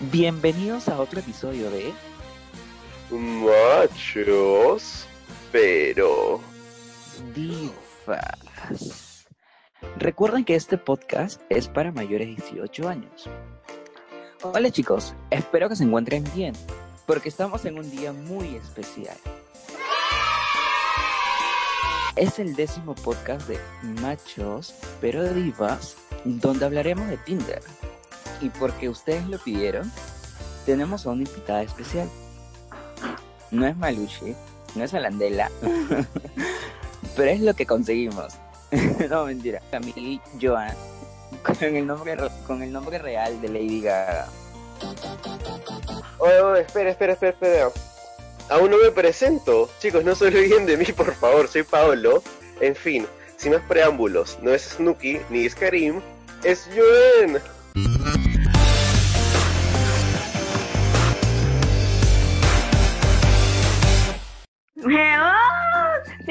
Bienvenidos a otro episodio de Machos, pero Divas. Recuerden que este podcast es para mayores de 18 años. Hola chicos, espero que se encuentren bien, porque estamos en un día muy especial. Es el décimo podcast de Machos, pero Divas, donde hablaremos de Tinder. Y porque ustedes lo pidieron, tenemos a una invitada especial. No es Maluchi, no es Alandela, pero es lo que conseguimos. no, mentira. Camille Joan, con el nombre, con el nombre real de Lady Gaga. Oye, oye, espera, espera, espera, espera. Aún no me presento. Chicos, no se olviden de mí, por favor. Soy Paolo. En fin, sin más preámbulos, no es Snooki ni es Karim, es Joan.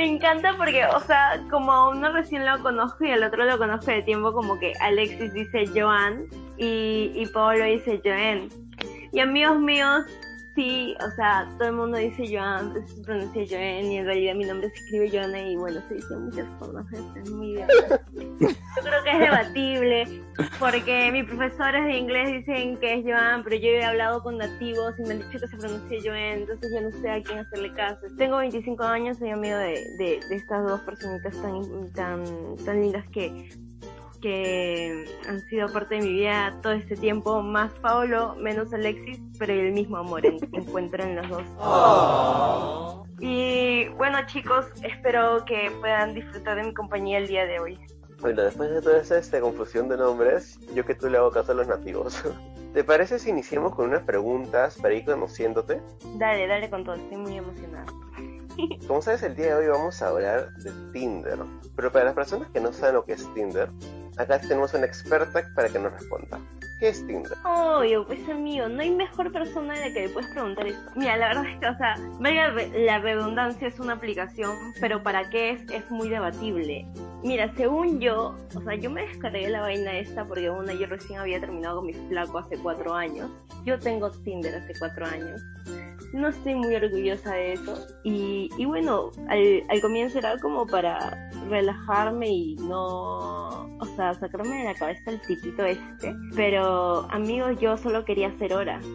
Encanta porque, o sea, como uno recién lo conozco y el otro lo conozco de tiempo, como que Alexis dice Joan y, y Pablo dice Joan. Y amigos míos, sí, o sea, todo el mundo dice Joan, se pronuncia Joan y en realidad mi nombre se escribe Joana y bueno, se dice muchas formas, es muy bien. Yo creo que es debatible porque mis profesores de inglés dicen que es Joan, pero yo he hablado con nativos y me han dicho que se pronuncia Joan, entonces yo no sé a quién hacerle caso. Tengo 25 años, soy amigo de, de, de estas dos personitas tan, tan, tan lindas que que han sido parte de mi vida todo este tiempo, más Paolo, menos Alexis, pero el mismo amor en, encuentro en los dos. Y bueno chicos, espero que puedan disfrutar de mi compañía el día de hoy. Bueno, después de toda esta confusión de nombres, yo que tú le hago caso a los nativos. ¿Te parece si iniciamos con unas preguntas para ir conociéndote? Dale, dale con todo, estoy muy emocionada. Como sabes, el día de hoy vamos a hablar de Tinder. Pero para las personas que no saben lo que es Tinder, acá tenemos una experta para que nos responda. ¿Qué es Tinder? Obvio, pues amigo, no hay mejor persona de la que le puedes preguntar eso. Mira, la verdad es que, o sea, la redundancia es una aplicación, pero para qué es, es muy debatible. Mira, según yo, o sea, yo me descargué la vaina esta porque una, yo recién había terminado con mi flaco hace cuatro años. Yo tengo Tinder hace cuatro años. No estoy muy orgullosa de eso. Y, y bueno, al, al comienzo era como para relajarme y no, o sea, sacarme de la cabeza el tipito este. Pero amigos, yo solo quería hacer horas.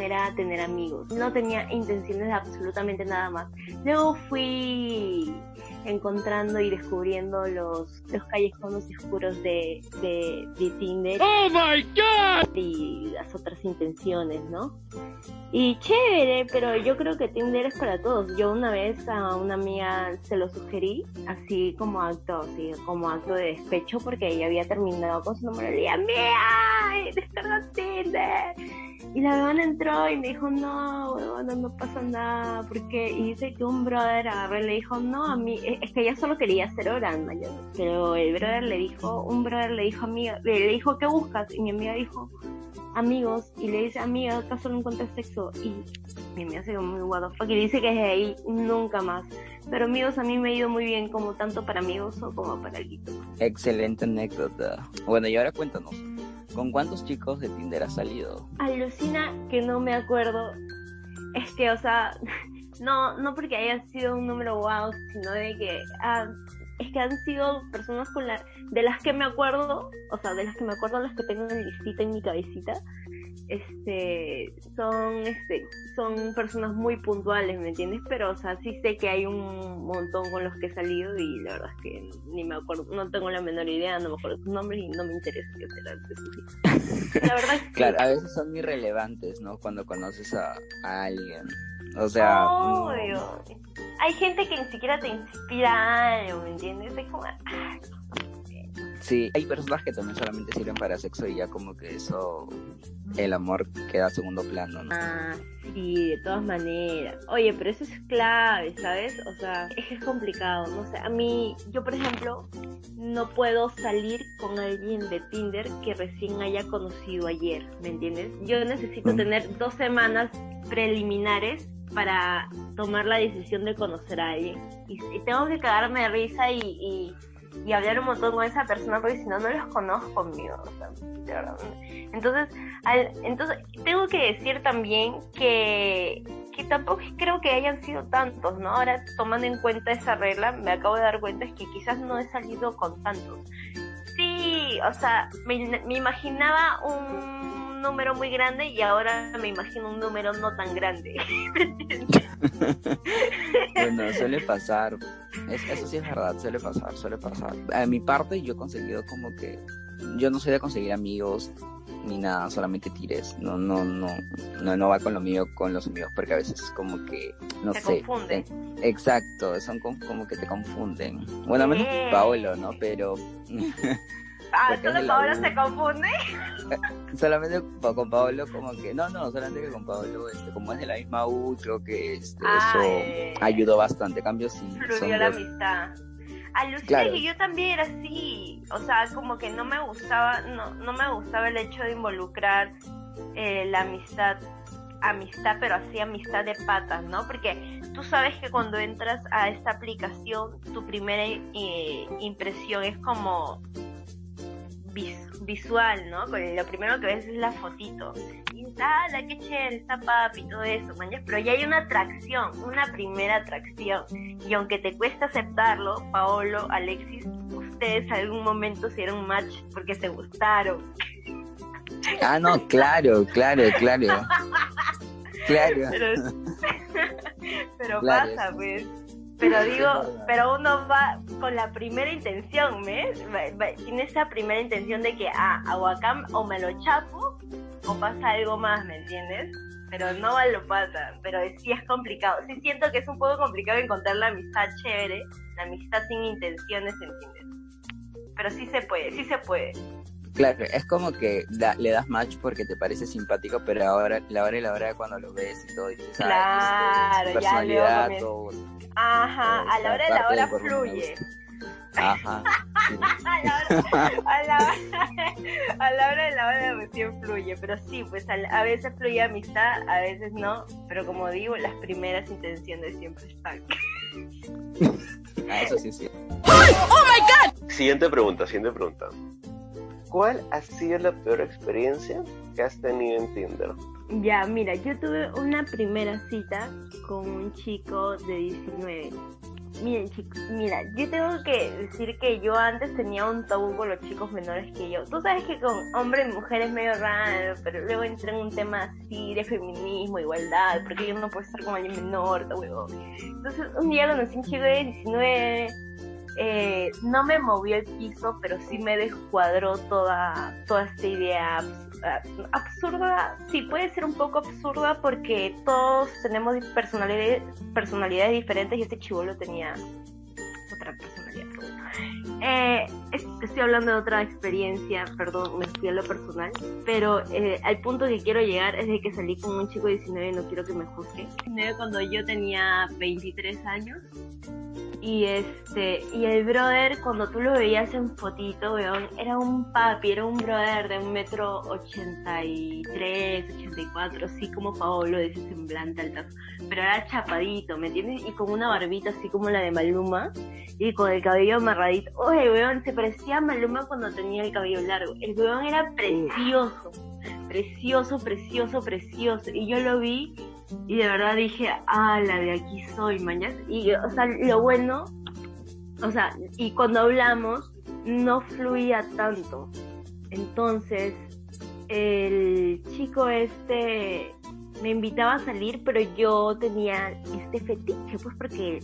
Era tener amigos. No tenía intenciones de absolutamente nada más. Luego fui encontrando y descubriendo los, los callejones oscuros de, de, de Tinder. ¡Oh my god! Y las otras intenciones, ¿no? Y chévere, pero yo creo que Tinder es para todos. Yo una vez a una amiga se lo sugerí, así como acto, así como acto de despecho, porque ella había terminado con su número y ¡Mía! ¡Descarga Tinder! Y la weona entró y me dijo, no, weona, no pasa nada, porque y dice que un brother agarró y le dijo, no, a mí, es que ella solo quería hacer horas, pero el brother le dijo, un brother le dijo, amiga, le dijo, ¿qué buscas? Y mi amiga dijo, amigos, y le dice, amiga, ¿acaso no encuentras sexo? Y mi amiga se muy what the fuck, y dice que desde ahí nunca más. Pero amigos, a mí me ha ido muy bien, como tanto para amigos como para el guito. Excelente anécdota. Bueno, y ahora cuéntanos, ¿con cuántos chicos de Tinder has salido? Alucina que no me acuerdo. Es que, o sea, no, no porque haya sido un número wow, sino de que ah, es que han sido personas con la, de las que me acuerdo, o sea, de las que me acuerdo, las que tengo en listita en mi cabecita, este, son, este, son personas muy puntuales, ¿me entiendes? Pero, o sea, sí sé que hay un montón con los que he salido y la verdad es que ni me acuerdo, no tengo la menor idea, no me acuerdo sus nombres y no me interesa que sus hijos. La verdad es que Claro, a veces son irrelevantes, ¿no? Cuando conoces a, a alguien. O sea, no-. Hay gente que ni siquiera te inspira algo, ¿me entiendes? Es como, Sí, hay personas que también solamente sirven para sexo y ya como que eso, el amor queda a segundo plano, ¿no? Ah, sí, de todas maneras. Oye, pero eso es clave, ¿sabes? O sea, es que es complicado, no sé. A mí, yo por ejemplo, no puedo salir con alguien de Tinder que recién haya conocido ayer, ¿me entiendes? Yo necesito Mm. tener dos semanas preliminares para tomar la decisión de conocer a alguien. Y, y tengo que cagarme de risa y, y, y hablar un montón con esa persona porque si no, no los conozco, amigo. O sea, de. Entonces, al, entonces, tengo que decir también que, que tampoco creo que hayan sido tantos, ¿no? Ahora, tomando en cuenta esa regla, me acabo de dar cuenta es que quizás no he salido con tantos. Sí, o sea, me, me imaginaba un número muy grande y ahora me imagino un número no tan grande. Bueno, suele pasar. Es- eso sí es verdad, suele pasar, suele pasar. A mi parte, yo he conseguido como que. Yo no soy de conseguir amigos ni nada, solamente tires. No, no, no, no, no va con lo mío, con los amigos, porque a veces como que, no Se sé. confunden. eh, Exacto, son com- como que te confunden. Bueno, menos. Paolo, ¿no? Pero Ah, ¿solo Paola se confunde? solamente con Paolo como que, no, no, solamente que con Paolo, este, como es de la misma U, creo que este, Ah, eso eh. ayudó bastante. Cambio, sí. fluyó la amistad. Alucina Claro. que yo también era así, o sea, como que no me gustaba, no, no me gustaba el hecho de involucrar eh, la amistad, amistad, pero así amistad de patas, ¿no? Porque tú sabes que cuando entras a esta aplicación, tu primera eh, impresión es como visual, ¿no? Con- Lo primero que ves es la fotito. Y ah, la que chévere, está papi y todo eso, mañas. Pero ya hay una atracción, una primera atracción. Y aunque te cuesta aceptarlo, Paolo, Alexis, ustedes algún momento hicieron match porque se gustaron. Ah, no, claro, claro, claro. Claro. Pero, pero Claro, pasa, pues. Pero digo, es pero uno va con la primera intención, ¿ves? Tiene esa primera intención de que, ah, acá o me lo chapo o pasa algo más, ¿me entiendes? Pero no lo pasa, pero sí es complicado. Sí siento que es un poco complicado encontrar la amistad chévere, la amistad sin intenciones, ¿entiendes? Pero sí se puede, sí se puede. Claro, es como que da- le das match porque te parece simpático, pero ahora, la hora y la hora cuando lo ves y todo, dices, Claro, ah, este, su ya luego personalidad, todo. Ajá, a la hora de la hora fluye. Ajá. sí. a la hora, a la hora, a la hora de la hora recién fluye, pero sí, pues a, a veces fluye amistad, a veces no, pero como digo, las primeras intenciones siempre están. Ah, eso sí, sí. Siguiente pregunta, siguiente pregunta. ¿Cuál ha sido la peor experiencia que has tenido en Tinder? Ya, mira, yo tuve una primera cita con un chico de 19. Miren, chicos, mira, yo tengo que decir que yo antes tenía un tabú con los chicos menores que yo. Tú sabes que con hombres y mujeres es medio raro, pero luego entré en un tema así de feminismo, igualdad, porque yo no puedo estar con alguien menor, huevón. Entonces, un día conocí a un chico de 19, eh, no me movió el piso, pero sí me descuadró toda, toda esta idea ah, absurda. Sí, puede ser un poco absurda porque todos tenemos personalidades, personalidades diferentes y este chivolo tenía otra personalidad. Eh, es- estoy hablando de otra experiencia, perdón, me fui a lo personal, pero eh, al punto que quiero llegar es de que salí con un chico de 19 y no quiero que me juzgue. 19 cuando yo tenía 23 años y este, y el brother, cuando tú lo veías en fotito, weón, era un papi, era un brother de un metro ochenta y tres, ochenta y cuatro, así como Paolo, de ese semblante altazo. Pero era chapadito, ¿me entiendes? Y con una barbita así como la de Maluma, y con el cabello amarradito. Oye, weón, se parecía a Maluma cuando tenía el cabello largo. El weón era precioso, precioso, precioso, precioso. Y yo lo vi y de verdad dije, ah, la de aquí soy, mañas. Y, o sea, lo bueno, o sea, y cuando hablamos, no fluía tanto. Entonces, el chico este me invitaba a salir, pero yo tenía este fetiche, pues porque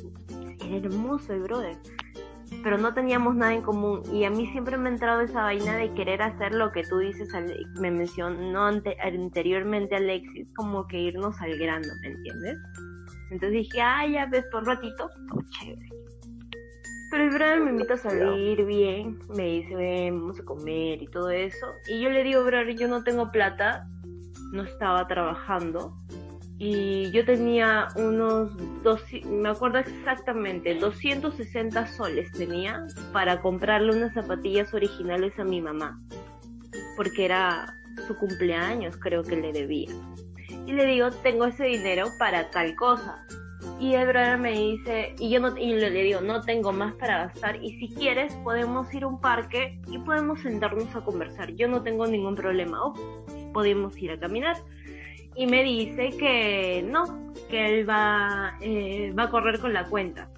era hermoso el brother. Pero no teníamos nada en común. Y a mí siempre me ha entrado esa vaina de querer hacer lo que tú dices, me mencionó ante- anteriormente Alexis, como que irnos al grano, ¿me entiendes? Entonces dije, ah, ya ves por ratito, todo chévere. Pero el brother me invita a salir bien, me dice, ven, vamos a comer y todo eso. Y yo le digo, brother, yo no tengo plata, no estaba trabajando. Y yo tenía unos, dos, me acuerdo exactamente, 260 soles tenía para comprarle unas zapatillas originales a mi mamá. Porque era su cumpleaños, creo que le debía. Y le digo, tengo ese dinero para tal cosa. Y el brother me dice, y yo no, y le digo, no tengo más para gastar, y si quieres podemos ir a un parque y podemos sentarnos a conversar. Yo no tengo ningún problema, o podemos ir a caminar. Y me dice que no, que él va, eh, va a correr con la cuenta.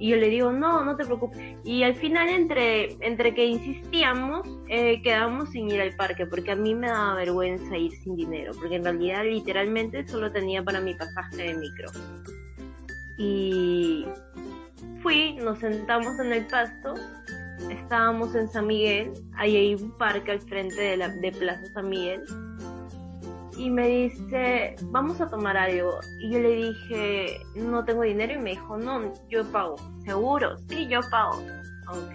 Y yo le digo, no, no te preocupes. Y al final, entre, entre que insistíamos, eh, quedamos sin ir al parque, porque a mí me daba vergüenza ir sin dinero, porque en realidad literalmente solo tenía para mi pasaje de micro. Y fui, nos sentamos en el pasto, estábamos en San Miguel, ahí hay un parque al frente de, la, de Plaza San Miguel, y me dice, vamos a tomar algo. Y yo le dije, no tengo dinero, y me dijo, no, yo pago. ¿Seguro? Sí, yo pago. Ok.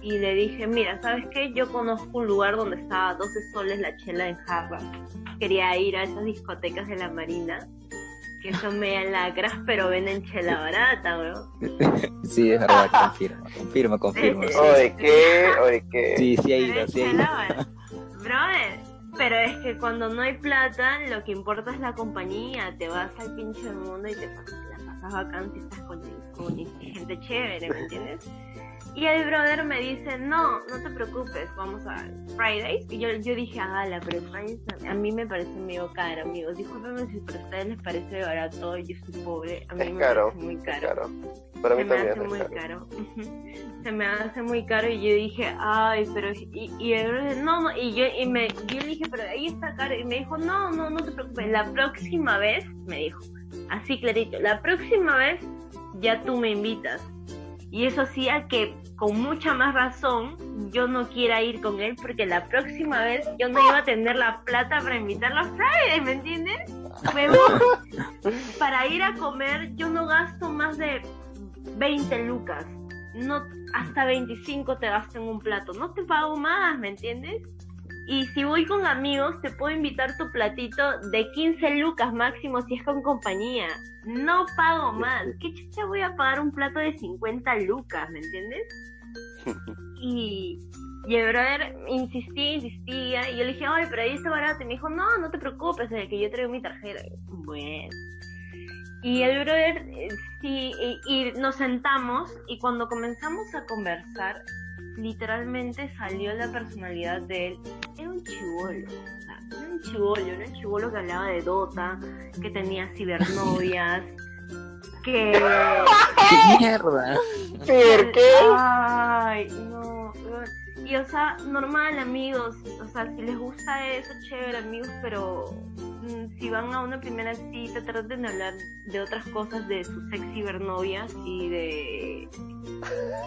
Y le dije, mira, ¿sabes qué? Yo conozco un lugar donde estaba 12 soles la chela en jarra. Quería ir a esas discotecas de la Marina que son media lacras, pero venden chela barata, bro. sí, es verdad, confirma, confirma, confirma. Oye, ¿qué? Oye, ¿qué? Sí, sí ha ido, sí ha ido. Brother, pero es que cuando no hay plata, lo que importa es la compañía. Te vas al pinche mundo y te pasas, la pasas bacán si estás con, con gente chévere, ¿me entiendes? Y el brother me dice, no, no te preocupes, vamos a Fridays. Y yo, yo dije, hágala, pero Fridays a mí me parece medio caro, amigos. Discúlpenme si para ustedes les parece barato, yo soy pobre. A mí Es me caro, parece muy es caro. Para mí Se me hace es muy caro. Se me hace muy caro y yo dije, ay, pero... Y, y el brother, no, no, y yo, y me, yo le dije, pero ahí está caro. Y me dijo, no, no, no te preocupes, la próxima vez, me dijo, así clarito, la próxima vez ya tú me invitas. Y eso hacía que con mucha más razón yo no quiera ir con él porque la próxima vez yo no iba a tener la plata para invitarlo a Friday, ¿me entiendes? Para ir a comer yo no gasto más de 20 lucas. No, hasta 25 te gasto en un plato. No te pago más, ¿me entiendes? Y si voy con amigos, te puedo invitar tu platito de 15 lucas máximo si es con compañía. No pago más. ¿Qué chucha voy a pagar un plato de 50 lucas, ¿me entiendes? Y, y el brother insistía, insistía, y yo le dije, ay, pero ahí está barato. Y me dijo, no, no te preocupes, es que yo traigo mi tarjeta. Bueno. Y el brother, eh, sí, y, y nos sentamos, y cuando comenzamos a conversar, literalmente salió la personalidad de él. Era un chivolo, o sea, era un chivolo, era un chivolo que hablaba de Dota, que tenía cibernovias, que... ¡Qué mierda! ¿Por qué? Ay, no. Y o sea, normal, amigos. O sea, si les gusta eso, chévere, amigos, pero si van a una primera cita, traten de hablar de otras cosas, de sus ex cibernovias y de.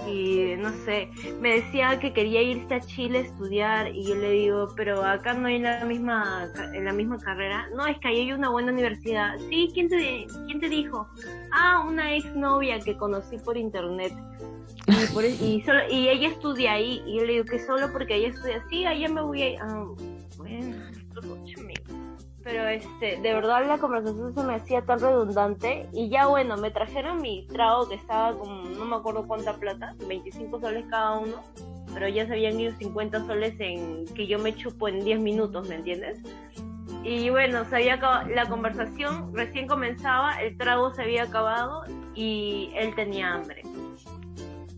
Y no sé, me decía que quería irse a Chile a estudiar y yo le digo, pero acá no hay la misma, la misma carrera. No, es que ahí hay una buena universidad. Sí, ¿quién te, quién te dijo? Ah, una ex novia que conocí por internet. Y, por, y, solo, y ella estudia ahí. Y yo le digo que solo porque ella estudia así, allá me voy a ir. Ah, bueno. Pero este, de verdad la conversación se me hacía tan redundante. Y ya bueno, me trajeron mi trago que estaba como, no me acuerdo cuánta plata, 25 soles cada uno. Pero ya se habían ido 50 soles en que yo me chupo en 10 minutos, ¿me entiendes? Y bueno, se había acabado, la conversación recién comenzaba, el trago se había acabado y él tenía hambre.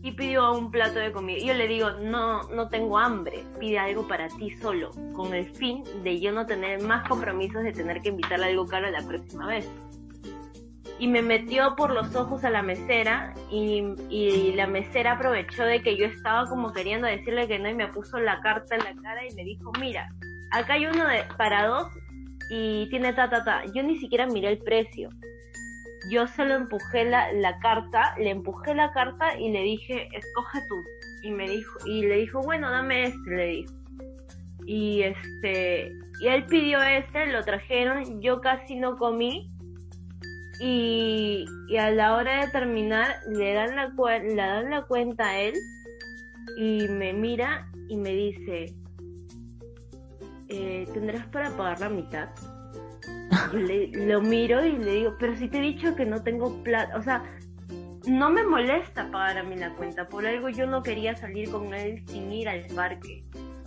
Y pidió un plato de comida. Yo le digo, no, no tengo hambre, pide algo para ti solo, con el fin de yo no tener más compromisos de tener que invitarle algo caro la próxima vez. Y me metió por los ojos a la mesera y, y la mesera aprovechó de que yo estaba como queriendo decirle que no y me puso la carta en la cara y me dijo, mira, acá hay uno de, para dos y tiene ta ta ta. Yo ni siquiera miré el precio. Yo se lo empujé la, la carta, le empujé la carta y le dije, escoge tú. Y me dijo, y le dijo, bueno, dame este, le dijo. Y este, y él pidió este, lo trajeron, yo casi no comí. Y, y a la hora de terminar, le dan la, le dan la cuenta a él y me mira y me dice, eh, ¿tendrás para pagar la mitad? Le, lo miro y le digo, pero si te he dicho que no tengo plata, o sea, no me molesta pagar a mí la cuenta, por algo yo no quería salir con él sin ir al parque,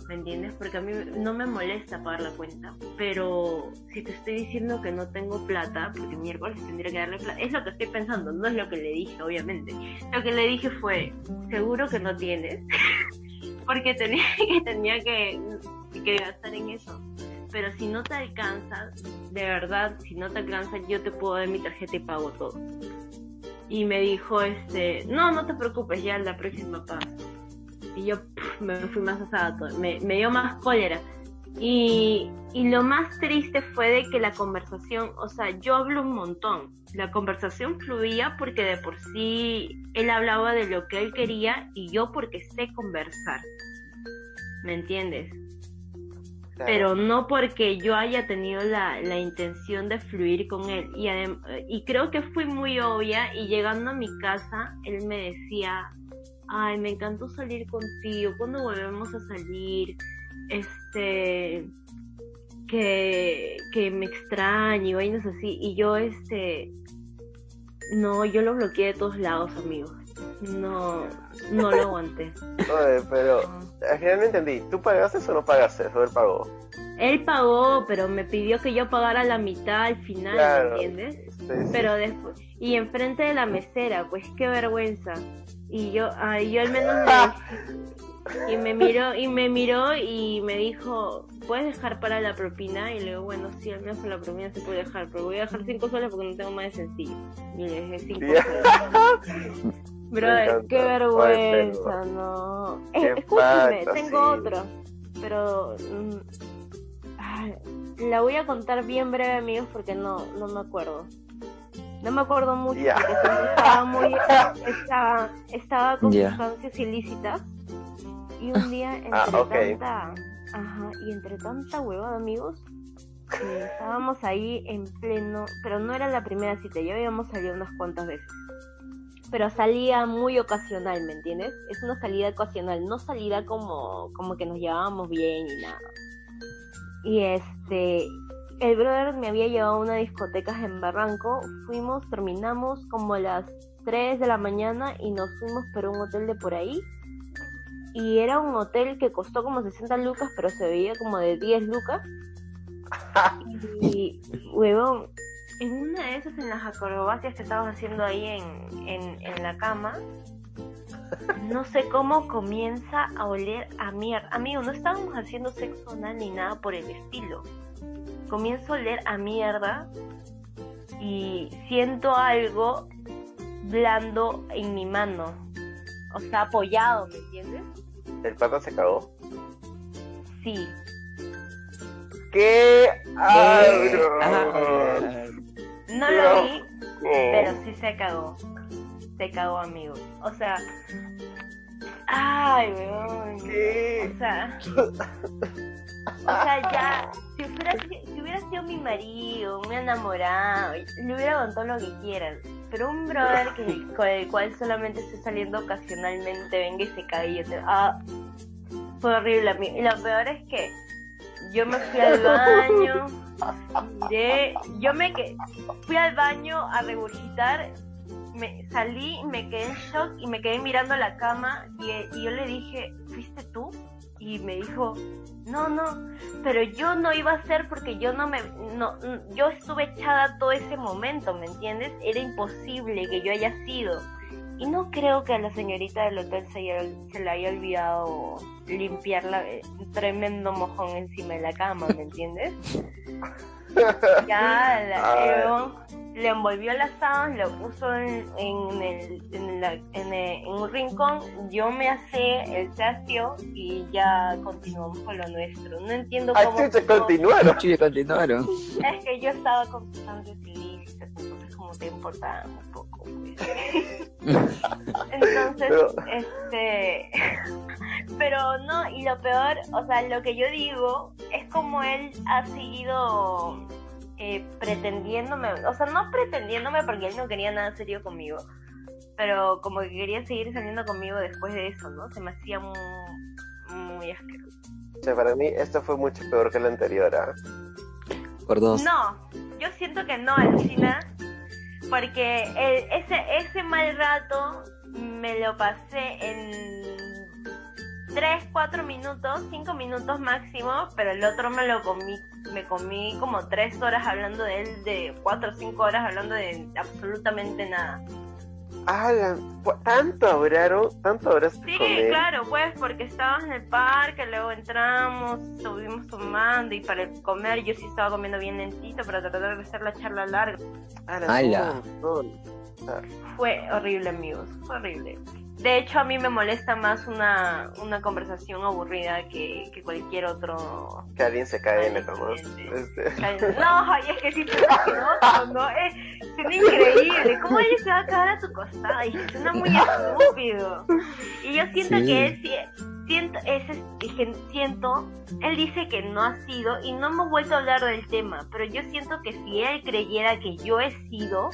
¿me entiendes? Porque a mí no me molesta pagar la cuenta, pero si te estoy diciendo que no tengo plata, porque miércoles tendría que darle plata, es lo que estoy pensando, no es lo que le dije, obviamente. Lo que le dije fue, seguro que no tienes, porque tenía que, tenía que, que gastar en eso. Pero si no te alcanza, de verdad, si no te alcanza, yo te puedo dar mi tarjeta y pago todo. Y me dijo, este, no, no te preocupes, ya la próxima pago. Y yo me fui más me, me dio más cólera. Y, y lo más triste fue de que la conversación, o sea, yo hablo un montón. La conversación fluía porque de por sí él hablaba de lo que él quería y yo porque sé conversar. ¿Me entiendes? Claro. pero no porque yo haya tenido la, la intención de fluir con él. Y, adem- y creo que fui muy obvia y llegando a mi casa, él me decía, ay, me encantó salir contigo, ¿cuándo volvemos a salir? Este, que, que me extraña y vainas así. Y yo, este, no, yo lo bloqueé de todos lados, amigos. No, no lo aguanté. Oye, pero al final no entendí. ¿Tú pagaste o no pagaste? Eso él pagó. Él pagó, pero me pidió que yo pagara la mitad al final, Claro. ¿me entiendes? Sí, sí. Pero después, y enfrente de la mesera, pues qué vergüenza. Y yo, ay, yo al menos le, y me miró, y me miró y me dijo, ¿puedes dejar para la propina? Y le digo, bueno, sí, al menos para la propina se puede dejar, pero voy a dejar cinco soles porque no tengo más de sencillo. Y le dejé cinco soles. Brother, qué vergüenza, no. Qué Eh, escúchame, falta, tengo otro, pero mm, ay, la voy a contar bien breve, amigos, porque no, no me acuerdo. No me acuerdo mucho Ya. porque estaba muy, estaba, estaba con sustancias ilícitas y un día entre Ah, ok. tanta, ajá, y entre tanta huevada, amigos, eh, estábamos ahí en pleno, pero no era la primera cita, ya habíamos salido unas cuantas veces. Pero salía muy ocasional, ¿me entiendes? Es una salida ocasional, no salida como, como que nos llevábamos bien y nada. Y este, el brother me había llevado a una discoteca en Barranco, fuimos, terminamos como a las 3 de la mañana y nos fuimos para un hotel de por ahí. Y era un hotel que costó como 60 lucas, pero se veía como de 10 lucas. Y, huevón, en una de esas, en las acrobacias que estabas haciendo ahí en, en, en la cama, no sé cómo comienza a oler a mierda. Amigo, no estábamos haciendo sexo anal ni nada por el estilo. Comienzo a oler a mierda y siento algo blando en mi mano. O sea, apoyado, ¿me entiendes? ¿El pata se cagó? Sí. ¿Qué? ¡Ay, Eh, no! No lo vi, pero sí se cagó. Se cagó, amigo. O sea. Ay, weón. ¿Qué? O sea. O sea, ya. Si hubiera, si- si hubiera sido mi marido, mi enamorado, le hubiera contado lo que quieran. Pero un brother que, con el cual solamente estoy saliendo ocasionalmente, venga y se cague y yo te. Ah, fue horrible, amigo. Y lo peor es que yo me fui al baño, miré, yo me que fui al baño a regurgitar, me salí, me quedé en shock y me quedé mirando la cama y, y yo le dije, ¿fuiste tú? Y me dijo, no, no, pero yo no iba a ser porque yo no me, no, yo estuve echada todo ese momento, ¿me entiendes? Era imposible que yo haya sido. Y no creo que a la señorita del hotel se, haya- se le haya olvidado limpiar la, eh, un tremendo mojón encima de la cama, ¿me entiendes? Ya, la, le envolvió las sábanas, lo puso en, en, el, en, la- en el- en un rincón, yo me hacé, se asió y ya continuamos con lo nuestro. No entiendo Ah, cómo... cómo- continuaron. Continuaron. es que yo estaba ilícitas, entonces como te importaba un poco. pues. Entonces, Pero- este, pero no, y lo peor, o sea, lo que yo digo es como él ha seguido eh, pretendiéndome, o sea, no pretendiéndome porque él no quería nada serio conmigo, pero como que quería seguir saliendo conmigo después de eso, ¿no? Se me hacía muy, muy asqueroso. O sea, para mí esto fue mucho peor que la anterior, ¿ah? Por dos. No, yo siento que no, alucina, porque el- ese, ese mal rato me lo pasé en 3, 4 minutos, 5 minutos máximo, pero el otro me lo comí, me comí como 3 horas hablando de él, de 4 o 5 horas hablando de absolutamente nada. Ah, la- fu- tanto hablaron, tanto hablaste Sí, con él. claro, pues porque estábamos en el parque, luego entramos, estuvimos tomando y para comer yo sí estaba comiendo bien lentito para tratar de hacer la charla larga. Ah, la- Ala. Fue horrible, amigos, fue horrible. De hecho, a mí me molesta más una, una conversación aburrida que, que cualquier otro... que alguien se cae en el ¿no? Este, No, ay, es que sí asqueroso, ¿no? Es, suena increíble. ¿Cómo alguien se va a cagar a tu costado? Y suena muy estúpido. Y yo siento Sí. que él sí- siento, ese, es que siento, él dice que no ha sido y no hemos vuelto a hablar del tema, pero yo siento que si él creyera que yo he sido,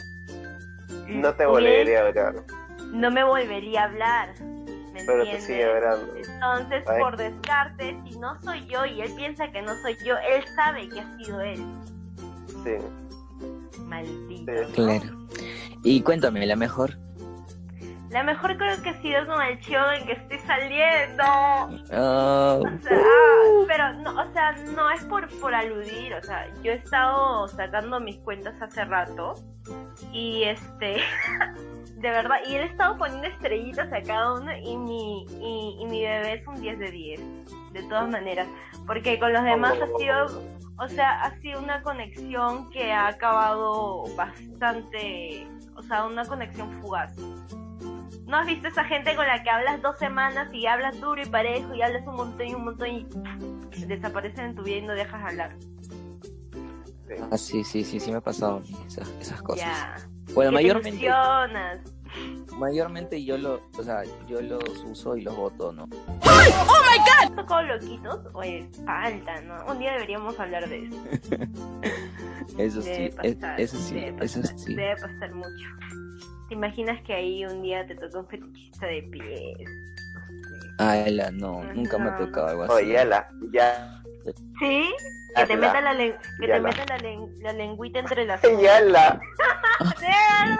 no te volvería a hablar, no me volvería a hablar. ¿Me pero te sigue hablando. Entonces, Ay. por descarte, si no soy yo y él piensa que no soy yo, él sabe que ha sido él. Sí. Maldito. Sí. ¿no? Claro. Y cuéntame, la mejor. La mejor creo que ha sido con el chico en que estoy saliendo. Oh, O sea, ah, pero no, o sea, no es por, por aludir, o sea, yo he estado sacando mis cuentas hace rato y este, de verdad, y él ha estado poniendo estrellitas a cada uno y mi, y, y mi bebé es un 10 de 10, de todas maneras, porque con los demás ha sido, o sea, ha sido una conexión que ha acabado bastante, o sea, una conexión fugaz. ¿No has visto esa gente con la que hablas dos semanas y hablas duro y parejo y hablas un montón y un montón y desaparecen en tu vida y no dejas hablar? sí. ah, sí, sí, sí, sí me ha pasado a mí esas, esas cosas. Ya. Bueno, Que te mayormente, mayormente yo lo, o sea, yo los uso y los voto, ¿no? ¿Has tocado loquitos? Oye, falta, ¿no? Un día deberíamos hablar de eso. Eso sí, Debe es- pasar. eso sí, debe eso sí. Debe pasar mucho. ¿Te imaginas que ahí un día te toca un fetichista de pies? Ala, no, nunca me ha tocado algo así. Oye, ya ¿Sí? Que te meta la, len- que te la. meta la, len- la lengüita entre las ya la,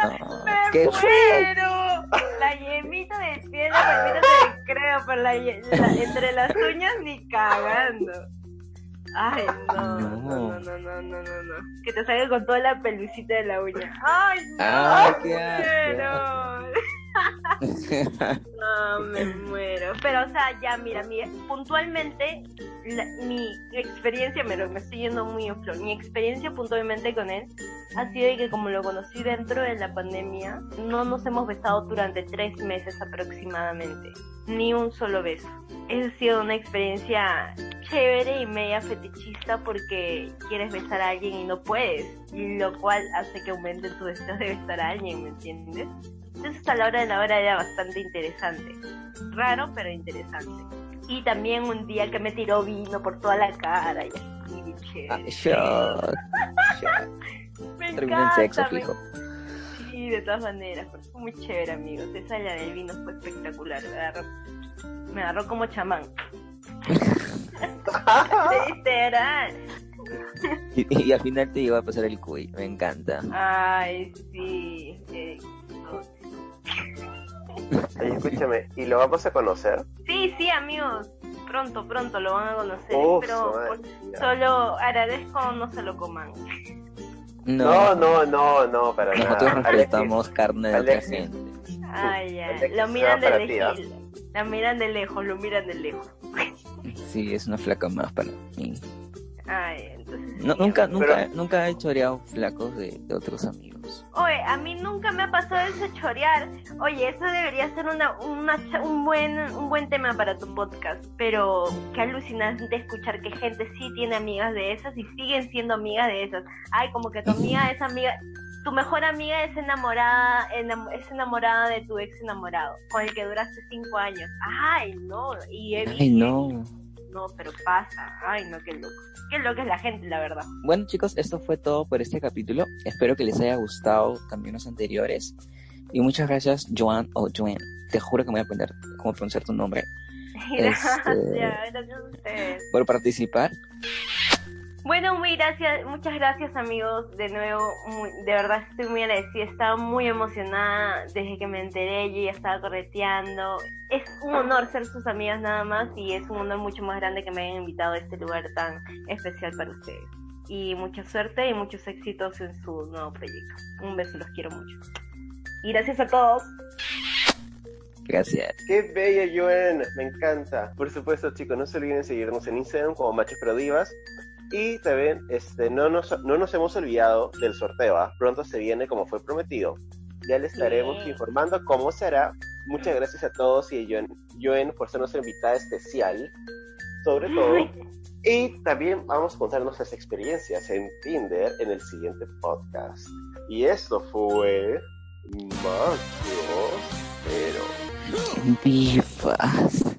No, ¡Me qué muero! La yemita de pie, la yemita te creo, pero la- entre las uñas ni cagando. Ay, no, no, no, no, no, no, no, Que te salga con toda la pelucita de la uña. Ay, no, Ay, qué quiero. No, me muero. Pero, o sea, ya, mira, mira, puntualmente, mi experiencia, me, lo- me estoy yendo muy en flor, mi experiencia puntualmente con él ha sido que como lo conocí dentro de la pandemia, no nos hemos besado durante tres meses aproximadamente. Ni un solo beso. Esa ha sido una experiencia chévere y media fetichista porque quieres besar a alguien y no puedes, lo cual hace que aumente tu deseo de besar a alguien, ¿me entiendes? Entonces a la hora de la hora era bastante interesante. Raro, pero interesante. Y también un día que me tiró vino por toda la cara y así, Ah, chévere. shot, shot. Me Termina en sexo, me- fijo. Sí, de todas maneras, pero fue muy chévere, amigos. Esa la del vino fue espectacular. Me agarró, me agarró como chamán. Literal. Y, y al final te iba a pasar el cuy, me encanta. Ay, sí. eh, escúchame, ¿y lo vamos a conocer? Sí, sí, amigos. Pronto, pronto lo van a conocer. Uf, pero por- solo agradezco no se lo coman. No, no, no, no, para Nosotros nada. respetamos carne de otra gente. Ay, ya. Alexis, Lo miran de lejos. La miran de lejos, lo miran de lejos. Sí, es una flaca más para mí. Ay, entonces. No, sí, nunca, nunca, nunca he choreado flacos de, de otros amigos. Oye, a mí nunca me ha pasado eso chorear. Oye, eso debería ser una, una, cha- un buen un buen tema para tu podcast. Pero qué alucinante escuchar que gente sí tiene amigas de esas y siguen siendo amigas de esas. Ay, como que tu amiga es amiga, tu mejor amiga es enamorada, enam- es enamorada de tu ex enamorado, con el que duraste cinco años. Ay, no. Y he Ay, no. No, pero pasa. Ay, no, qué loco. Qué loco es la gente, la verdad. Bueno chicos, esto fue todo por este capítulo. Espero que les haya gustado también los anteriores. Y muchas gracias, Joan o Joan. Te juro que me voy a aprender cómo pronunciar tu nombre. Gracias, Este- gracias a ustedes. Por participar. Bueno, muy gracias, muchas gracias amigos, de nuevo, muy- de verdad estoy muy agradecida, estaba muy emocionada desde que me enteré, yo ya estaba correteando, es un honor ser sus amigas nada más y es un honor mucho más grande que me hayan invitado a este lugar tan especial para ustedes. Y mucha suerte y muchos éxitos en su nuevo proyecto. Un beso, los quiero mucho. Y gracias a todos. Gracias. ¡Qué bella, Joen! Me encanta. Por supuesto, chicos, no se olviden seguirnos en Instagram como Machos Pero Divas. Y también este, no, nos, no nos hemos olvidado del sorteo. ¿ah? Pronto se viene como fue prometido. Ya les estaremos informando cómo será. Muchas gracias a todos y a Joen, Joen por ser nuestra invitada especial. Sobre todo. Y también vamos a contar nuestras experiencias en Tinder en el siguiente podcast. Y esto fue Machos Pero Vivas.